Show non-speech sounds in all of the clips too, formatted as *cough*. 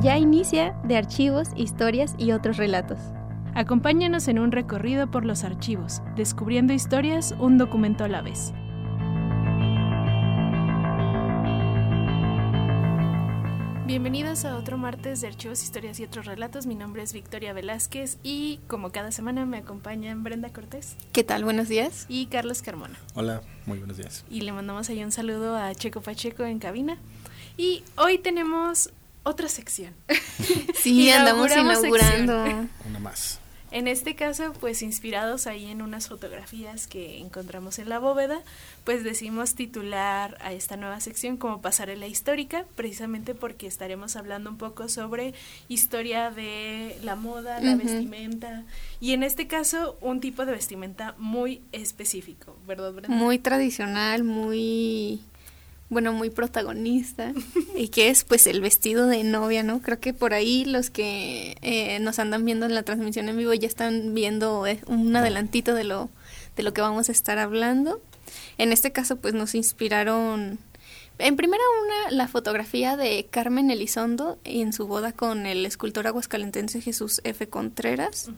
Ya inicia de archivos, historias y otros relatos. Acompáñanos en un recorrido por los archivos, descubriendo historias un documento a la vez. Bienvenidos a otro martes de Archivos, Historias y otros relatos. Mi nombre es Victoria Velázquez y como cada semana me acompañan Brenda Cortés. ¿Qué tal? Buenos días. Y Carlos Carmona. Hola, muy buenos días. Y le mandamos ahí un saludo a Checo Pacheco en cabina. Y hoy tenemos otra sección. *laughs* Sí, *laughs* andamos inaugurando. Una más. En este caso, pues inspirados ahí en unas fotografías que encontramos en la bóveda, pues decidimos titular a esta nueva sección como Pasarela Histórica, precisamente porque estaremos hablando un poco sobre historia de la moda, la vestimenta, y en este caso un tipo de vestimenta muy específico, ¿verdad, Brenda? Muy tradicional, muy bueno, muy protagonista, y que es pues el vestido de novia, ¿no? Creo que por ahí los que eh, nos andan viendo en la transmisión en vivo ya están viendo eh, un adelantito de lo, de lo que vamos a estar hablando. En este caso pues nos inspiraron, en primera una, la fotografía de Carmen Elizondo en su boda con el escultor aguascalentense Jesús F. Contreras.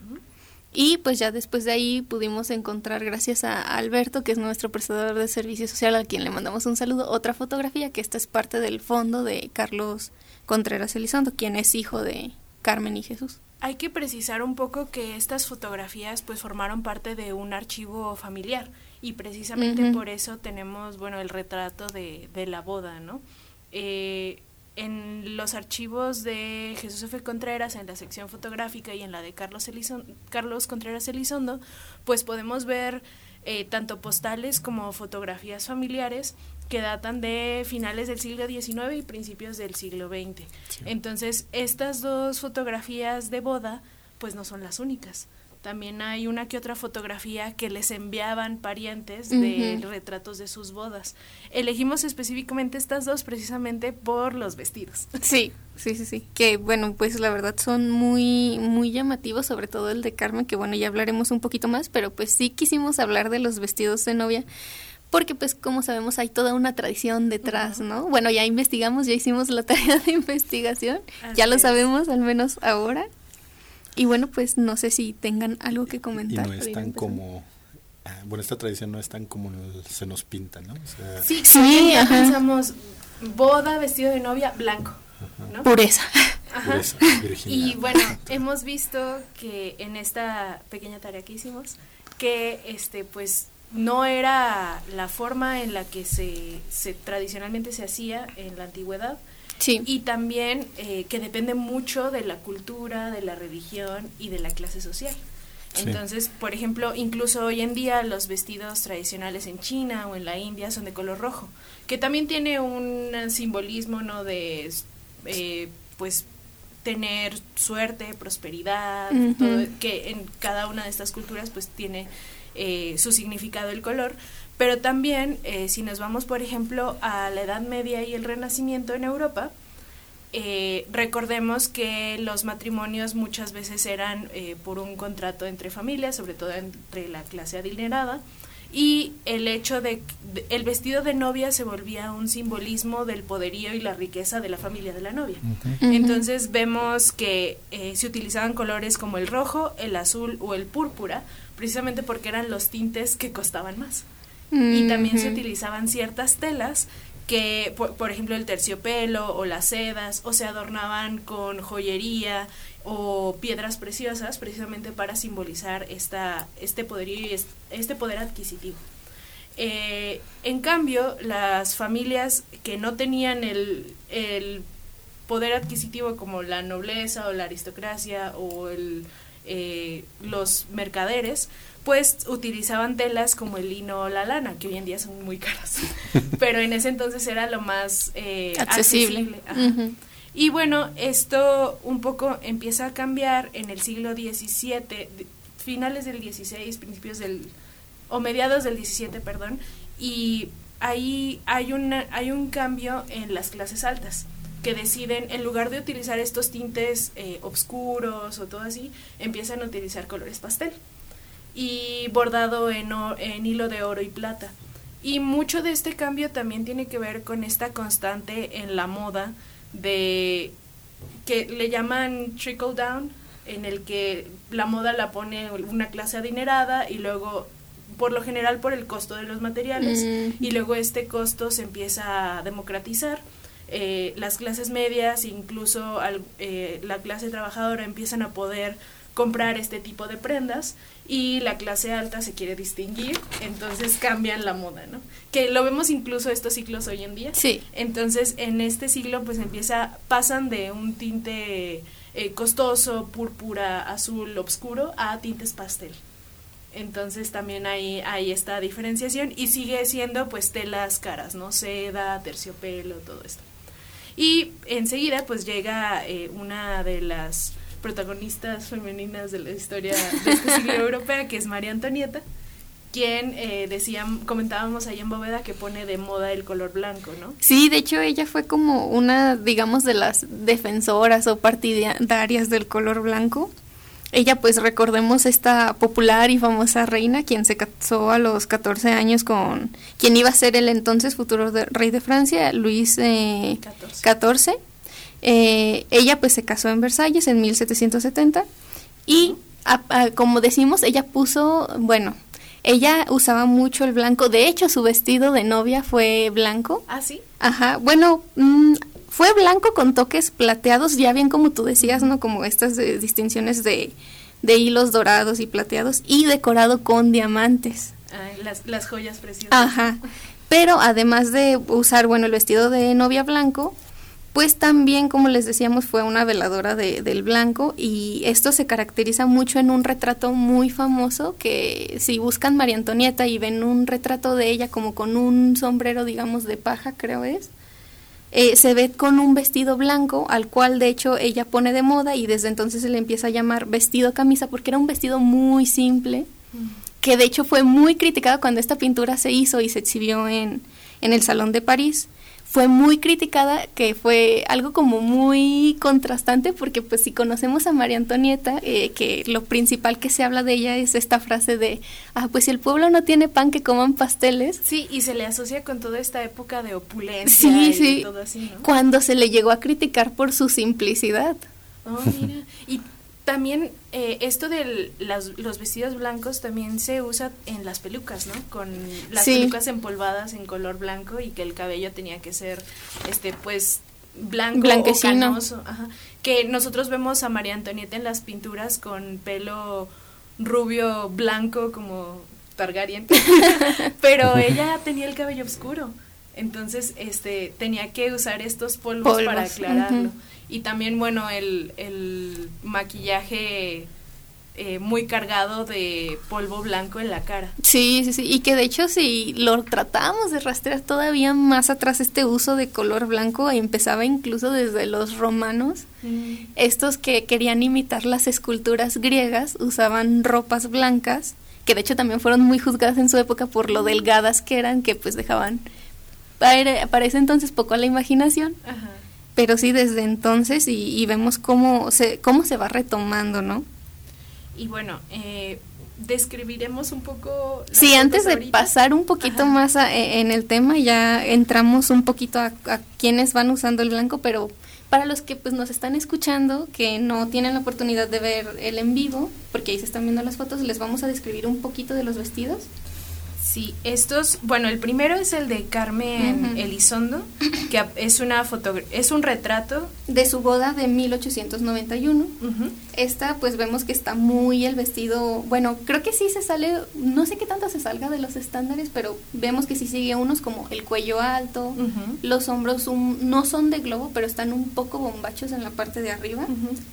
Y pues ya después de ahí pudimos encontrar, gracias a Alberto, que es nuestro prestador de servicio social, a quien le mandamos un saludo, otra fotografía, que esta es parte del fondo de Carlos Contreras Elizondo, quien es hijo de Carmen y Jesús. Hay que precisar un poco que estas fotografías pues formaron parte de un archivo familiar y precisamente por eso tenemos, bueno, el retrato de, de la boda, ¿no? Eh, en los archivos de Jesús F. Contreras, en la sección fotográfica y en la de Carlos, Carlos Contreras Elizondo, pues podemos ver eh, tanto postales como fotografías familiares que datan de finales del siglo XIX y principios del siglo XX. Entonces, estas dos fotografías de boda, pues no son las únicas. También hay una que otra fotografía que les enviaban parientes de retratos de sus bodas. Elegimos específicamente estas dos precisamente por los vestidos. *laughs* Sí, sí, sí, sí. Que bueno, pues la verdad son muy, muy llamativos, sobre todo el de Carmen, que bueno, ya hablaremos un poquito más, pero pues sí quisimos hablar de los vestidos de novia porque pues como sabemos hay toda una tradición detrás, ¿no? Bueno, ya investigamos, ya hicimos la tarea *laughs* de investigación, ya lo sabemos al menos ahora. Y bueno, pues no sé si tengan algo que comentar. Y no es tan como, ah, bueno, esta tradición no es tan como se nos pinta, ¿no? sí, sí, pensamos boda, vestido de novia, blanco. ¿no? Pureza. Pureza y bueno, hemos visto que en esta pequeña tarea que hicimos, que este pues no era la forma en la que se, se tradicionalmente se hacía en la antigüedad, y también eh, que depende mucho de la cultura, de la religión y de la clase social. Entonces, por ejemplo, incluso hoy en día los vestidos tradicionales en China o en la India son de color rojo, que también tiene un simbolismo, ¿no? De, eh, pues, tener suerte, prosperidad, que en cada una de estas culturas, pues, tiene eh, su significado el color, pero también, eh, si nos vamos, por ejemplo, a la Edad Media y el Renacimiento en Europa, eh, recordemos que los matrimonios muchas veces eran eh, por un contrato entre familias, sobre todo entre la clase adinerada, y el hecho de, el vestido de novia se volvía un simbolismo del poderío y la riqueza de la familia de la novia. Entonces vemos que se utilizaban colores como el rojo, el azul o el púrpura, precisamente porque eran los tintes que costaban más y también se utilizaban ciertas telas que, por, ejemplo, el terciopelo o las sedas, o se adornaban con joyería o piedras preciosas, precisamente para simbolizar esta, este y este poder adquisitivo. Eh, en cambio, las familias que no tenían el, el, poder adquisitivo como la nobleza o la aristocracia o el, eh, los mercaderes, pues utilizaban telas como el lino o la lana, que hoy en día son muy caras, *laughs* pero en ese entonces era lo más eh, accesible. Y bueno, esto un poco empieza a cambiar en el siglo XVII, finales del XVI, principios del, o mediados del XVII, perdón, y ahí hay, una, hay un cambio en las clases altas que deciden, en lugar de utilizar estos tintes eh, oscuros o todo así, empiezan a utilizar colores pastel y bordado en, en hilo de oro y plata. Y mucho de este cambio también tiene que ver con esta constante en la moda de que le llaman trickle down, en el que la moda la pone una clase adinerada y luego por lo general por el costo de los materiales Mm. y luego este costo se empieza a democratizar. Eh, las clases medias, incluso al- eh, la clase trabajadora empiezan a poder comprar este tipo de prendas y la clase alta se quiere distinguir, entonces cambian la moda, ¿no? Que lo vemos incluso estos ciclos hoy en día. Sí. Entonces, en este siglo, pues empieza, pasan de un tinte eh, costoso, púrpura, azul, oscuro, a tintes pastel. Entonces también hay, hay esta diferenciación y sigue siendo pues telas caras, ¿no? Seda, terciopelo, todo esto. Y enseguida pues llega eh, una de las protagonistas femeninas de la historia de este siglo *laughs* europea, que es María Antonieta, quien eh, decían, comentábamos ahí en Bóveda que pone de moda el color blanco, ¿no? Sí, de hecho ella fue como una, digamos, de las defensoras o partidarias del color blanco. Ella, pues recordemos esta popular y famosa reina, quien se casó a los 14 años con quien iba a ser el entonces futuro de- rey de Francia, Luis 14. XIV. Eh, ella pues se casó en Versalles en 1770 y a- a- como decimos, ella puso, bueno, ella usaba mucho el blanco, de hecho su vestido de novia fue blanco. Ah, sí. Ajá, bueno, mm, fue blanco con toques plateados, ya bien como tú decías, ¿no? Como estas eh, distinciones de, de hilos dorados y plateados y decorado con diamantes. Ay, las, las joyas preciosas. Ajá. Pero además de usar, bueno, el vestido de novia blanco, pues también, como les decíamos, fue una veladora de- del blanco y esto se caracteriza mucho en un retrato muy famoso que si buscan María Antonieta y ven un retrato de ella como con un sombrero, digamos, de paja, creo es, eh, se ve con un vestido blanco al cual de hecho ella pone de moda y desde entonces se le empieza a llamar vestido camisa porque era un vestido muy simple que de hecho fue muy criticado cuando esta pintura se hizo y se exhibió en, en el Salón de París. Fue muy criticada, que fue algo como muy contrastante, porque pues si conocemos a María Antonieta, eh, que lo principal que se habla de ella es esta frase de, ah, pues si el pueblo no tiene pan, que coman pasteles. Sí, y se le asocia con toda esta época de opulencia Sí, y sí. todo así, ¿no? Cuando se le llegó a criticar por su simplicidad. Oh, mira. Y también eh, esto de los vestidos blancos también se usa en las pelucas, ¿no? Con las Sí. pelucas empolvadas en color blanco y que el cabello tenía que ser, este, pues, blanco Blanquecino. o canoso. Ajá. Que nosotros vemos a María Antonieta en las pinturas con pelo rubio, blanco, como Targaryen. *laughs* Pero ella tenía el cabello oscuro. Entonces, este, tenía que usar estos polvos, Polvos, para aclararlo. Y también, bueno, el, el maquillaje eh, muy cargado de polvo blanco en la cara. Sí, sí, sí, y que de hecho si lo tratábamos de rastrear todavía más atrás este uso de color blanco empezaba incluso desde los romanos. Estos que querían imitar las esculturas griegas usaban ropas blancas, que de hecho también fueron muy juzgadas en su época por lo delgadas que eran, que pues dejaban para, para ese entonces poco a la imaginación. Ajá. Pero sí, desde entonces y, y vemos cómo se, cómo se va retomando, ¿no? Y bueno, eh, describiremos un poco... Sí, antes de ahorita. pasar un poquito Ajá. más a- e- en el tema, ya entramos un poquito a, a quienes van usando el blanco, pero para los que pues nos están escuchando, que no tienen la oportunidad de ver el en vivo, porque ahí se están viendo las fotos, les vamos a describir un poquito de los vestidos. Sí, estos, bueno, el primero es el de Carmen. Elizondo, que es una foto, es un retrato. De su boda de 1891. Ujú. Esta pues vemos que está muy el vestido, bueno, creo que sí se sale, no sé qué tanto se salga de los estándares, pero vemos que sí sigue unos como el cuello alto, los hombros un- no son de globo, pero están un poco bombachos en la parte de arriba,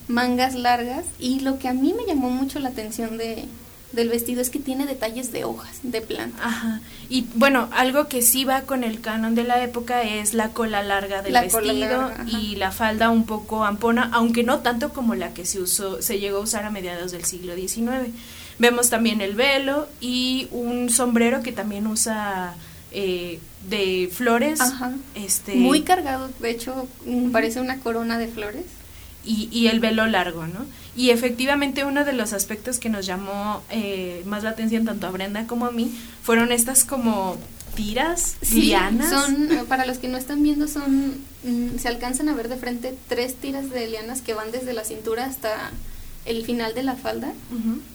mangas largas y lo que a mí me llamó mucho la atención de, del vestido es que tiene detalles de hojas, de planta. Ajá. Y bueno, algo que sí va con el canon de la época es la cola larga del La vestido larga, y la falda un poco ampona, aunque no tanto como la que se usó, se llegó a usar a mediados del siglo XIX. Vemos también el velo y un sombrero que también usa eh, de flores. Ajá. Este, Muy cargado, de hecho mm, parece una corona de flores. Y, y el velo largo, ¿no? Y efectivamente uno de los aspectos que nos llamó eh, más la atención tanto a Brenda como a mí fueron estas como tiras, Sí, lianas. son, eh, para los que no están viendo, son, mm, se alcanzan a ver de frente tres tiras de lianas que van desde la cintura hasta el final de la falda,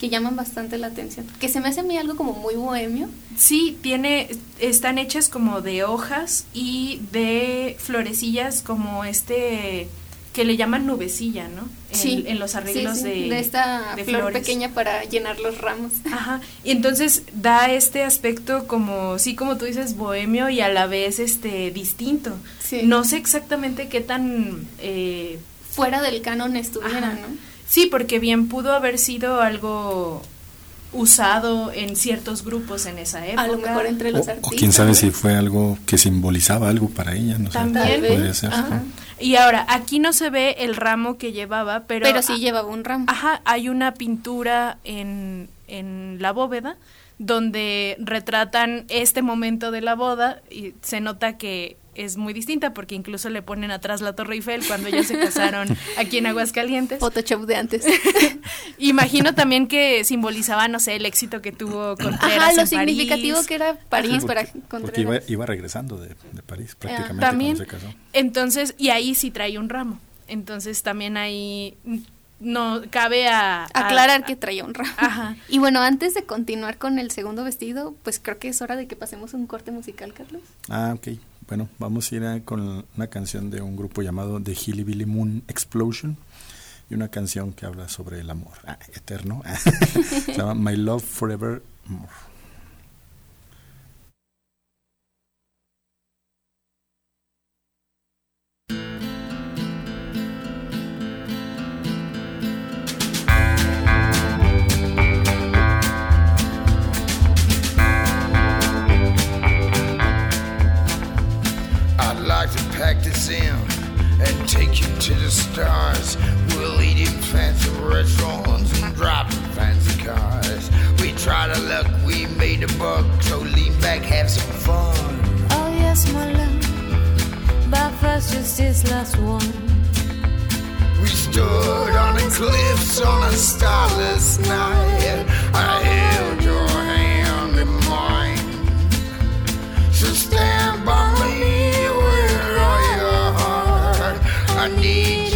que llaman bastante la atención. Que se me hace a mí algo como muy bohemio. Sí, tiene, están hechas como de hojas y de florecillas como este que le llaman nubecilla, ¿no? En, sí, en los arreglos sí, sí, de, esta de flor flores. pequeña para llenar los ramos. *laughs* Ajá, y entonces da este aspecto como, sí, como tú dices, bohemio y a la vez este distinto. Sí. No sé exactamente qué tan... eh, Fuera del canon estuviera, Ajá. ¿no? sí, porque bien pudo haber sido algo usado en ciertos grupos en esa época. A lo mejor entre O, los o artistas. quién sabe si fue algo que simbolizaba algo para ella, no sé. También. Podría ser. Ajá. ¿no? Y ahora, aquí no se ve el ramo que llevaba, pero... Pero, sí llevaba un ramo. Ajá, hay una pintura en, en la bóveda donde retratan este momento de la boda y se nota que es muy distinta porque incluso le ponen atrás la Torre Eiffel cuando ellos se casaron *laughs* aquí en Aguascalientes. Photoshop de antes. *laughs* Imagino también que simbolizaba, no sé, el éxito que tuvo Contreras Ajá, lo en significativo París. que era París para porque, porque Contreras. iba, iba regresando de, de París prácticamente También, cuando se casó. entonces, y ahí sí trae un ramo. Entonces también ahí no cabe a... a- Aclarar que traía un ramo. Ajá. Y bueno, antes de continuar con el segundo vestido, pues creo que es hora de que pasemos un corte musical, Carlos. Ah, ok. Bueno, vamos a ir a- con una canción de un grupo llamado The Hilly Billy Moon Explosion y una canción que habla sobre el amor ah, eterno. *laughs* se llama My Love Forever More. Need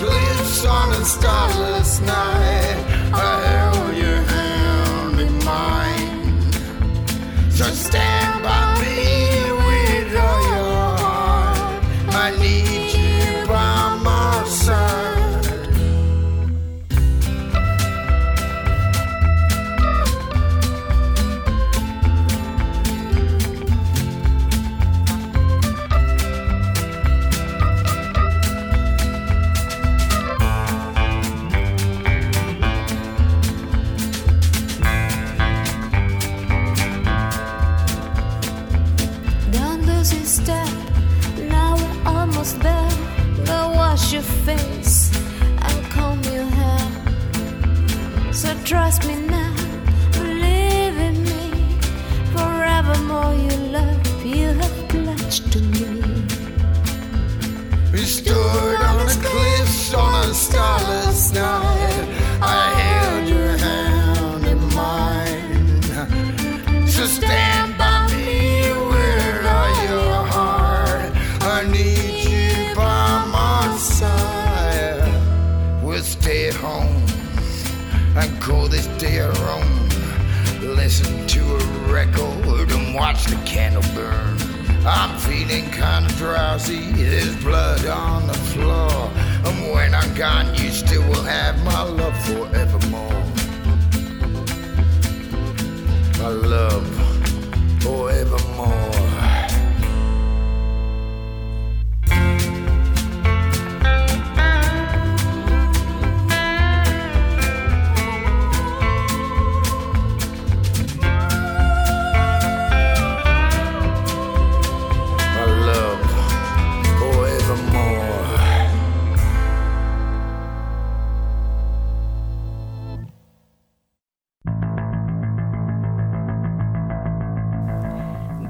on on a starless night. I held your hand in mine. So stand I'm feeling kinda drowsy, there's blood on the floor. And when I'm gone, you still will have my love forevermore. My love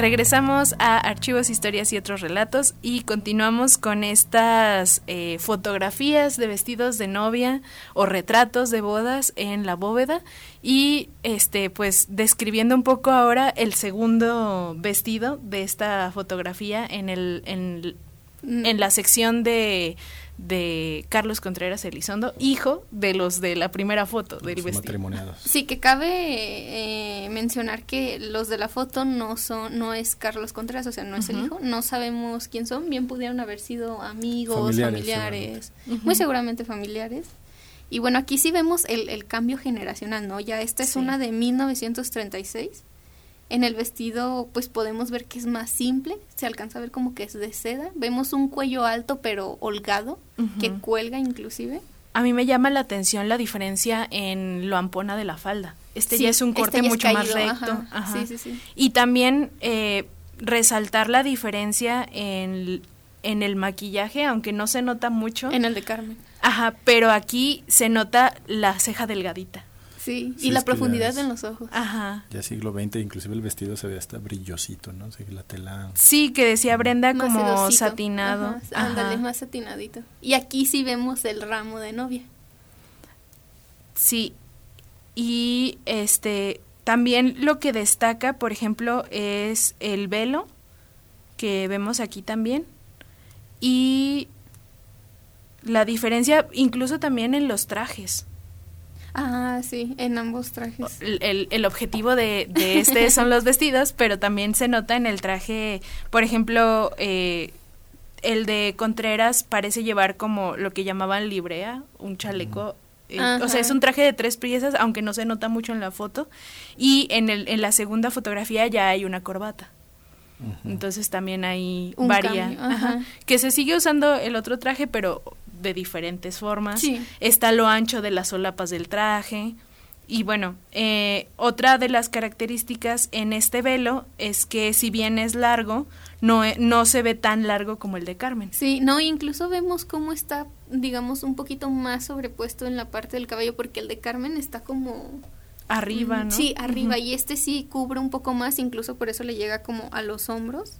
regresamos a Archivos, Historias y otros relatos y continuamos con estas eh, fotografías de vestidos de novia o retratos de bodas en la bóveda y este pues describiendo un poco ahora el segundo vestido de esta fotografía en el en, en la sección de de Carlos Contreras Elizondo, hijo de los de la primera foto del Los vestido. matrimoniados. Sí, que cabe eh, mencionar que los de la foto no son, no es Carlos Contreras, o sea, no es el hijo, no sabemos quién son, bien pudieron haber sido amigos, Familiares, familiares, seguramente. muy seguramente familiares. Y bueno, aquí sí vemos el, el cambio generacional, ¿no? Ya esta es Sí. una de 1936. En el vestido, pues podemos ver que es más simple, se alcanza a ver como que es de seda. Vemos un cuello alto pero holgado, que cuelga inclusive. A mí me llama la atención la diferencia en lo ampona de la falda. Este Sí, ya es un este corte mucho más recto. ajá. ajá. Sí, sí, sí. Y también eh, resaltar la diferencia en, en el maquillaje, aunque no se nota mucho. En el de Carmen. Ajá, pero aquí se nota la ceja delgadita. Sí, Sí, y la profundidad en los ojos. Ajá. Ya siglo XX, inclusive el vestido se ve hasta brillosito, ¿no? O sea, la tela... Sí, que decía Brenda Más como satinado. Ajá, Ajá. Ándale, más satinadito. Y aquí sí vemos el ramo de novia. Sí. Y este también lo que destaca, por ejemplo, es el velo que vemos aquí también y la diferencia incluso también en los trajes. Ah, sí, en ambos trajes. El, el- el objetivo de, de este son los vestidos, *laughs* pero también se nota en el traje, por ejemplo, eh, el de Contreras parece llevar como lo que llamaban librea, un chaleco. eh, o sea, es un traje de tres piezas, aunque no se nota mucho en la foto. Y en, el, en la segunda fotografía ya hay una corbata. Entonces también Un varía. cambio, Ajá. ajá. Que se sigue usando el otro traje, pero de diferentes formas. Sí. Está lo ancho de las solapas del traje. Y bueno, eh, otra de las características en este velo es que si bien es largo, no, e- no se ve tan largo como el de Carmen. Sí, no, incluso vemos cómo está, digamos, un poquito más sobrepuesto en la parte del cabello, porque el de Carmen está como... Arriba, Mm, ¿no? Sí, arriba, y este sí cubre un poco más, incluso por eso le llega como a los hombros.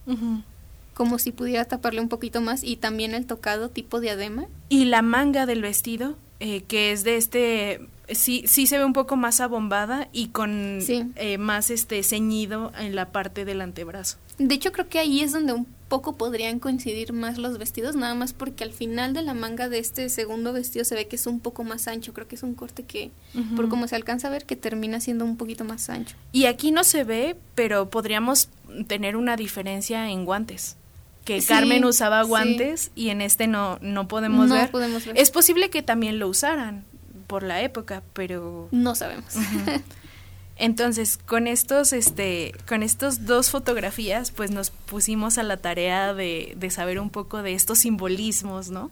Como si pudiera taparle un poquito más, y también el tocado tipo diadema. Y la manga del vestido, eh, que es de este, sí, sí se ve un poco más abombada y con Sí. eh, más este ceñido en la parte del antebrazo. De hecho, creo que ahí es donde un poco podrían coincidir más los vestidos, nada más porque al final de la manga de este segundo vestido se ve que es un poco más ancho. Creo que es un corte que, por como se alcanza a ver, que termina siendo un poquito más ancho. Y aquí no se ve, pero podríamos tener una diferencia en guantes. Que Sí, Carmen usaba sí. guantes y en este no, no podemos No ver. podemos ver. Es posible que también lo usaran por la época, pero No sabemos. *laughs* Entonces, con estos, este, con estos dos fotografías, pues nos pusimos a la tarea de, de saber un poco de estos simbolismos, ¿no?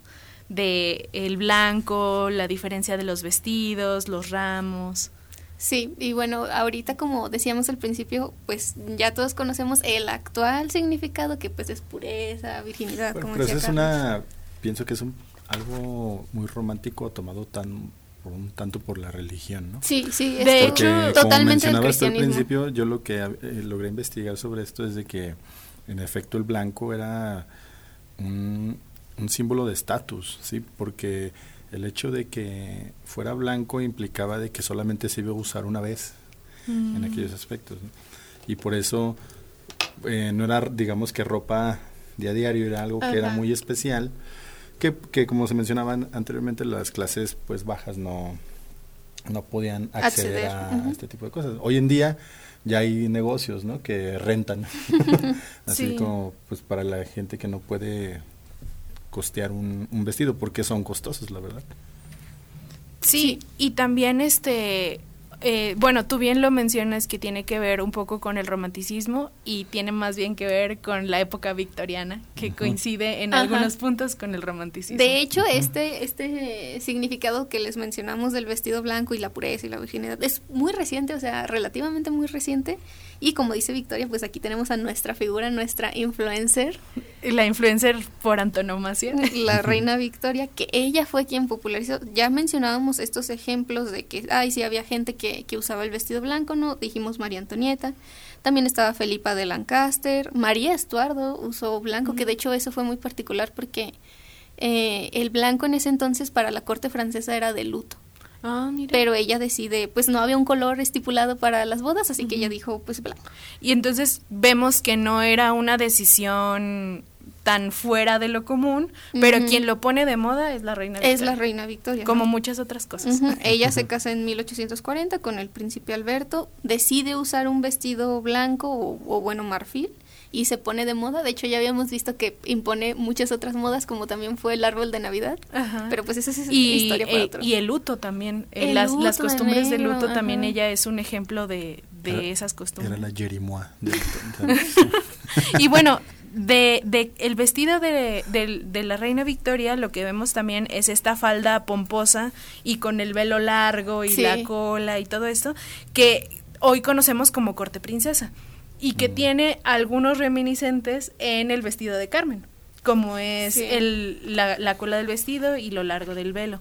De el blanco, la diferencia de los vestidos, los ramos. Sí, y bueno, ahorita como decíamos al principio, pues ya todos conocemos el actual significado que pues es pureza, virginidad, Bueno, como pero eso decía es una... Pienso que es un, algo muy romántico tomado tan por un tanto por la religión, ¿no? Sí, sí, De es hecho, Porque, como totalmente mencionabas al principio, yo lo que eh, logré investigar sobre esto es de que en efecto el blanco era un, un símbolo de estatus, ¿sí? Porque el hecho de que fuera blanco implicaba de que solamente se iba a usar una vez en aquellos aspectos. ¿no? Y por eso eh, no era, digamos que ropa de a diario, era algo que era muy especial, que, que como se mencionaban anteriormente, las clases pues bajas no, no podían acceder, Acceder, a este tipo de cosas. Hoy en día ya hay negocios, ¿no? Que rentan, *laughs* *laughs* así Sí. como pues para la gente que no puede costear un, un vestido, porque son costosos, la verdad. Sí, y también este, eh, bueno, tú bien lo mencionas que tiene que ver un poco con el romanticismo y tiene más bien que ver con la época victoriana, que coincide en Ajá. algunos puntos con el romanticismo. De hecho, este, este significado que les mencionamos del vestido blanco y la pureza y la virginidad es muy reciente, o sea, relativamente muy reciente. Y como dice Victoria, pues aquí tenemos a nuestra figura, nuestra influencer, la influencer por antonomasia. *laughs* la reina Victoria, que ella fue quien popularizó. Ya mencionábamos estos ejemplos de que, ay, sí, había gente que, que usaba el vestido blanco, ¿no? Dijimos María Antonieta. También estaba Felipa de Lancaster, María Estuardo usó blanco, que de hecho eso fue muy particular porque eh, el blanco en ese entonces para la corte francesa era de luto. Ah, mira. Pero ella decide, pues no había un color estipulado para las bodas, así que ella dijo, pues blanco. Y entonces vemos que no era una decisión tan fuera de lo común, pero quien lo pone de moda es la reina Es Victoria, la reina Victoria. como ¿no? muchas otras cosas. *laughs* Ella se casa en 1840 con el príncipe Alberto, decide usar un vestido blanco o, o, bueno marfil y se pone de moda. De hecho ya habíamos visto que impone muchas otras modas como también fue el árbol de Navidad. Ajá. Pero pues esa es y, historia para eh, otro. y el luto también, eh, El las, luto las de costumbres de negro, luto también ella es un ejemplo de, de Era- esas costumbres. Era la Jerimois. del- *laughs* Y bueno, de, de el vestido de, de- de la reina Victoria, lo que vemos también es esta falda pomposa y con el velo largo y Sí. la cola y todo esto, que hoy conocemos como corte princesa y que tiene algunos reminiscentes en el vestido de Carmen, como es Sí. el, la, la cola del vestido y lo largo del velo.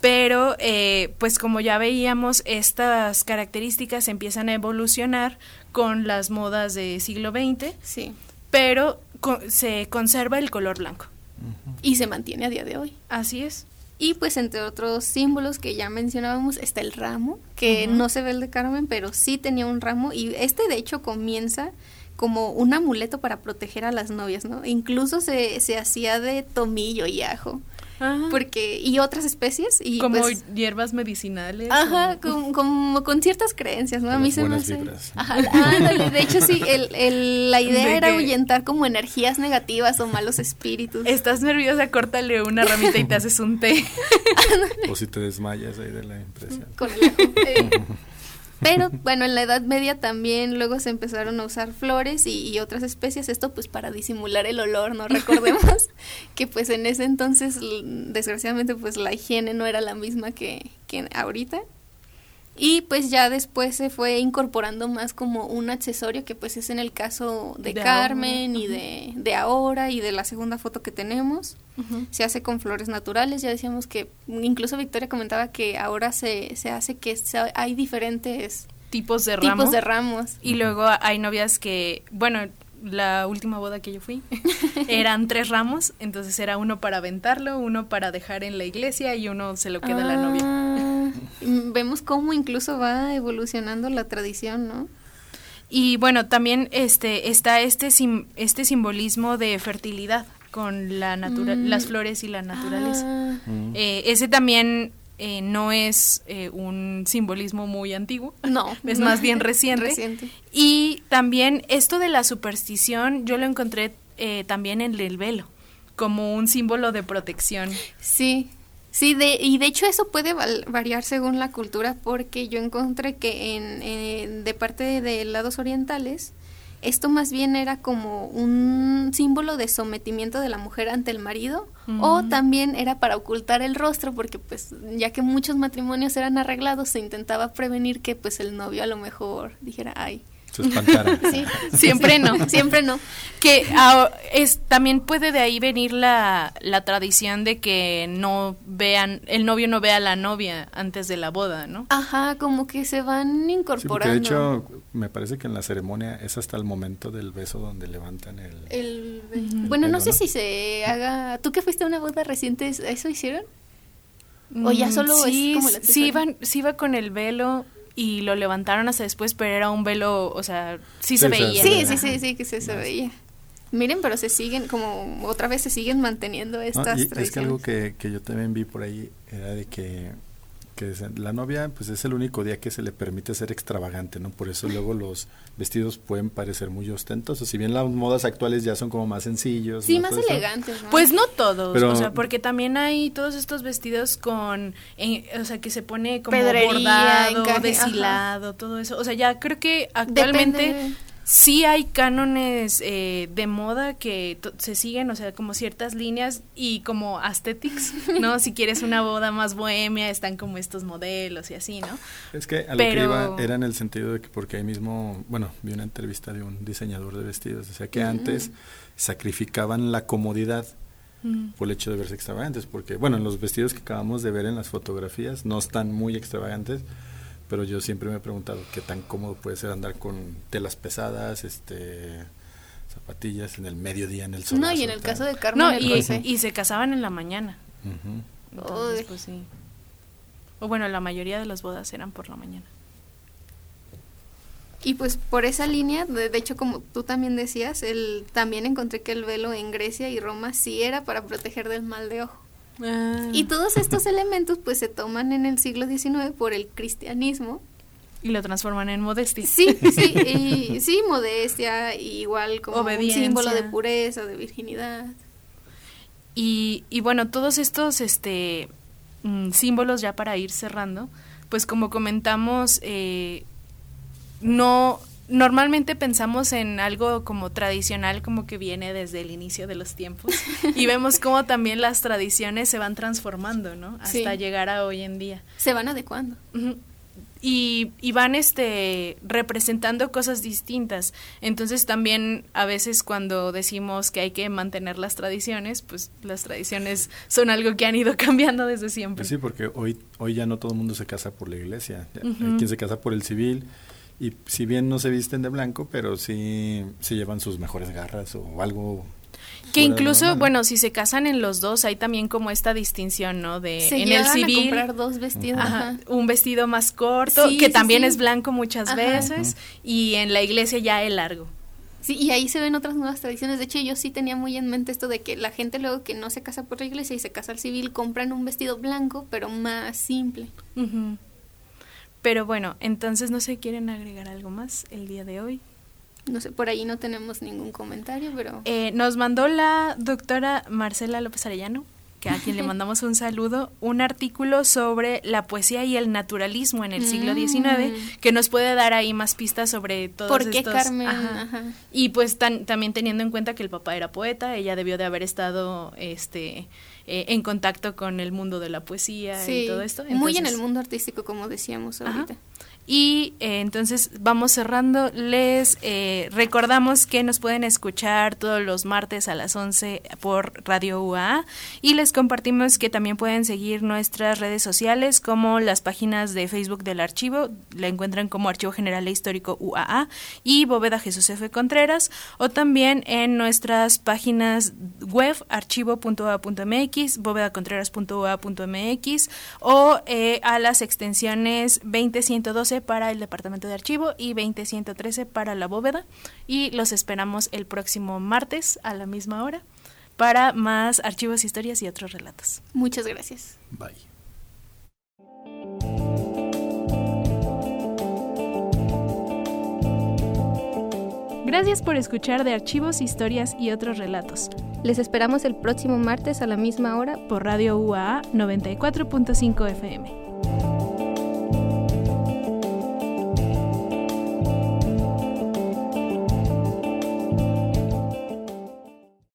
Pero, eh, pues como ya veíamos, estas características empiezan a evolucionar con las modas de siglo XX, Sí. Pero co- se conserva el color blanco. Y se mantiene a día de hoy. Así es. Y pues entre otros símbolos que ya mencionábamos está el ramo, que no se ve el de Carmen, pero sí tenía un ramo y este de hecho comienza como un amuleto para proteger a las novias, ¿no? Incluso se, se hacía de tomillo y ajo, porque y otras especies y como pues, hierbas medicinales. Ajá, o- con, como con ciertas creencias, ¿no? A mí se me hace. Ajá, ándale, de hecho sí, el, el- la idea De era que- ahuyentar como energías negativas o malos espíritus. Estás nerviosa, córtale una ramita y te haces un té. o si te desmayas ahí de la impresión. con el ajo. Eh, Pero bueno, en la Edad Media también luego se empezaron a usar flores y, y otras especies, esto pues para disimular el olor, ¿no? Recordemos que pues en ese entonces desgraciadamente pues la higiene no era la misma que, que ahorita. Y pues ya después se fue incorporando más como un accesorio que pues es en el caso de, De Carmen ahora, y de, de ahora y de la segunda foto que tenemos se hace con flores naturales. Ya decíamos que incluso Victoria comentaba que ahora se, se hace que se- hay diferentes Tipos de tipos de ramos. Y luego hay novias que, bueno, la última boda que yo fui *laughs* eran tres ramos, entonces era uno para aventarlo, uno para dejar en la iglesia y uno se lo queda la novia. Ah, mm, Vemos cómo incluso va evolucionando la tradición, ¿no? Y bueno, también este está este sim- este simbolismo de fertilidad con la natura Mm. las flores y la naturaleza. Ah, Mm. Eh, ese también eh, no es eh, un simbolismo muy antiguo. no. *laughs* Es más bien *laughs* reciente. Reciente. Y también esto de la superstición, yo lo encontré eh, también en el velo, como un símbolo de protección. Sí, sí, de, y de hecho eso puede variar según la cultura porque yo encontré que en, de parte de lados orientales esto más bien era como un símbolo de sometimiento de la mujer ante el marido o también era para ocultar el rostro porque pues ya que muchos matrimonios eran arreglados se intentaba prevenir que pues el novio a lo mejor dijera ay Se espantara. *laughs* sí Siempre no. siempre no Que ah, es también puede de ahí venir la, la tradición de que no vean, el novio no vea a la novia antes de la boda, ¿no? ajá como que se van Sí, incorporando de hecho, me parece que en la ceremonia es hasta el momento del beso donde levantan el... Bueno, no sé ¿no? si se haga. ¿Tú que fuiste a una boda reciente, eso hicieron? ¿O ya Mm, solo es sí, como la sí sí iba con el velo y lo levantaron hasta después, pero era un velo, o sea, sí, Sí, se veía. Sí, sí, sí, sí, que se, se veía. Miren, pero se siguen, como otra vez se siguen manteniendo No, estas y tradiciones. es que algo que, que yo también vi por ahí era de que, que se- la novia pues es el único día que se le permite ser extravagante, ¿no? Por eso luego los vestidos pueden parecer muy ostentosos. Si bien las modas actuales ya son como más sencillos. Sí, más elegantes, ¿no? Pues no todos, Pero- o sea, porque también hay todos estos vestidos con, eh, o sea, que se pone como Pedrería, bordado, encaje, deshilado, todo eso. O sea, ya creo que actualmente Depende. Sí hay cánones eh, de moda que se siguen, o sea, como ciertas líneas y como aesthetics, ¿no? *laughs* si quieres una boda más bohemia, están como estos modelos y así, ¿no? Es que a lo Pero- que iba era en el sentido de que porque ahí mismo, bueno, vi una entrevista de un diseñador de vestidos, o sea que antes sacrificaban la comodidad Mm. por el hecho de verse extravagantes, porque bueno, los vestidos que acabamos de ver en las fotografías no están muy extravagantes, pero yo siempre me he preguntado qué tan cómodo puede ser andar con telas pesadas, este zapatillas en el mediodía en el sol. No, y en el caso de Carmen No, y, se casaban en la mañana. Ujú. Entonces, pues sí. O bueno, la mayoría de las bodas eran por la mañana. Y pues por esa línea, de, de hecho como tú también decías, el, también encontré que el velo en Grecia y Roma sí era para proteger del mal de ojo. Y todos estos elementos pues se toman en el siglo XIX por el cristianismo. Y lo transforman en modestia. Sí, *laughs* sí, y, sí, modestia, igual como Obediencia. un símbolo de pureza, de virginidad. Y, y bueno, todos estos este, mm, símbolos ya para ir cerrando, pues como comentamos, eh, no normalmente pensamos en algo como tradicional, como que viene desde el inicio de los tiempos, *laughs* y vemos cómo también las tradiciones se van transformando, ¿no? Hasta Sí. llegar a hoy en día. Se van adecuando. Y, y van este representando cosas distintas. Entonces también a veces cuando decimos que hay que mantener las tradiciones, pues las tradiciones son algo que han ido *laughs* cambiando desde siempre. Pues sí, porque hoy, hoy ya no todo el mundo se casa por la iglesia. Hay quien se casa por el civil. Y si bien no se visten de blanco, pero sí se llevan sus mejores garras o algo. Que incluso, normal. bueno, si se casan en los dos, hay también como esta distinción, ¿no? De Se en el llegan a civil. comprar dos vestidos. Ajá, ajá. un vestido más corto, Sí, que sí, también sí. es blanco muchas Ajá. veces, y en la iglesia ya el largo. Sí, y ahí se ven otras nuevas tradiciones. De hecho, yo sí tenía muy en mente esto de que la gente luego que no se casa por la iglesia y se casa al civil compran un vestido blanco, pero más simple. Ujú. Pero bueno, entonces no sé, ¿quieren agregar algo más el día de hoy? No sé, por ahí no tenemos ningún comentario, pero Eh, nos mandó la doctora Marcela López Arellano, que a quien le *laughs* mandamos un saludo, un artículo sobre la poesía y el naturalismo en el siglo Mm. XIX, que nos puede dar ahí más pistas sobre todos ¿por qué estos... Carmen? Ajá. Ajá. Y pues tan- también teniendo en cuenta que el papá era poeta, ella debió de haber estado este eh, en contacto con el mundo de la poesía y todo esto. muy en el mundo artístico, como decíamos Ajá. Y eh, entonces vamos cerrando. Les eh, recordamos que nos pueden escuchar todos los martes a las 11 por Radio UAA y les compartimos que también pueden seguir nuestras redes sociales como las páginas de Facebook del archivo, la encuentran como Archivo General e Histórico UAA y Bóveda Jesús F. Contreras o también en nuestras páginas web archivo.ua.mx, bóvedacontreras.ua.mx o eh, a las extensiones 20112 para el departamento de archivo y 20113 para la bóveda y los esperamos el próximo martes a la misma hora para más archivos, historias y otros relatos. Muchas gracias. Bye. Gracias por escuchar de archivos, historias y otros relatos Les esperamos el próximo martes a la misma hora por Radio UAA 94.5 FM.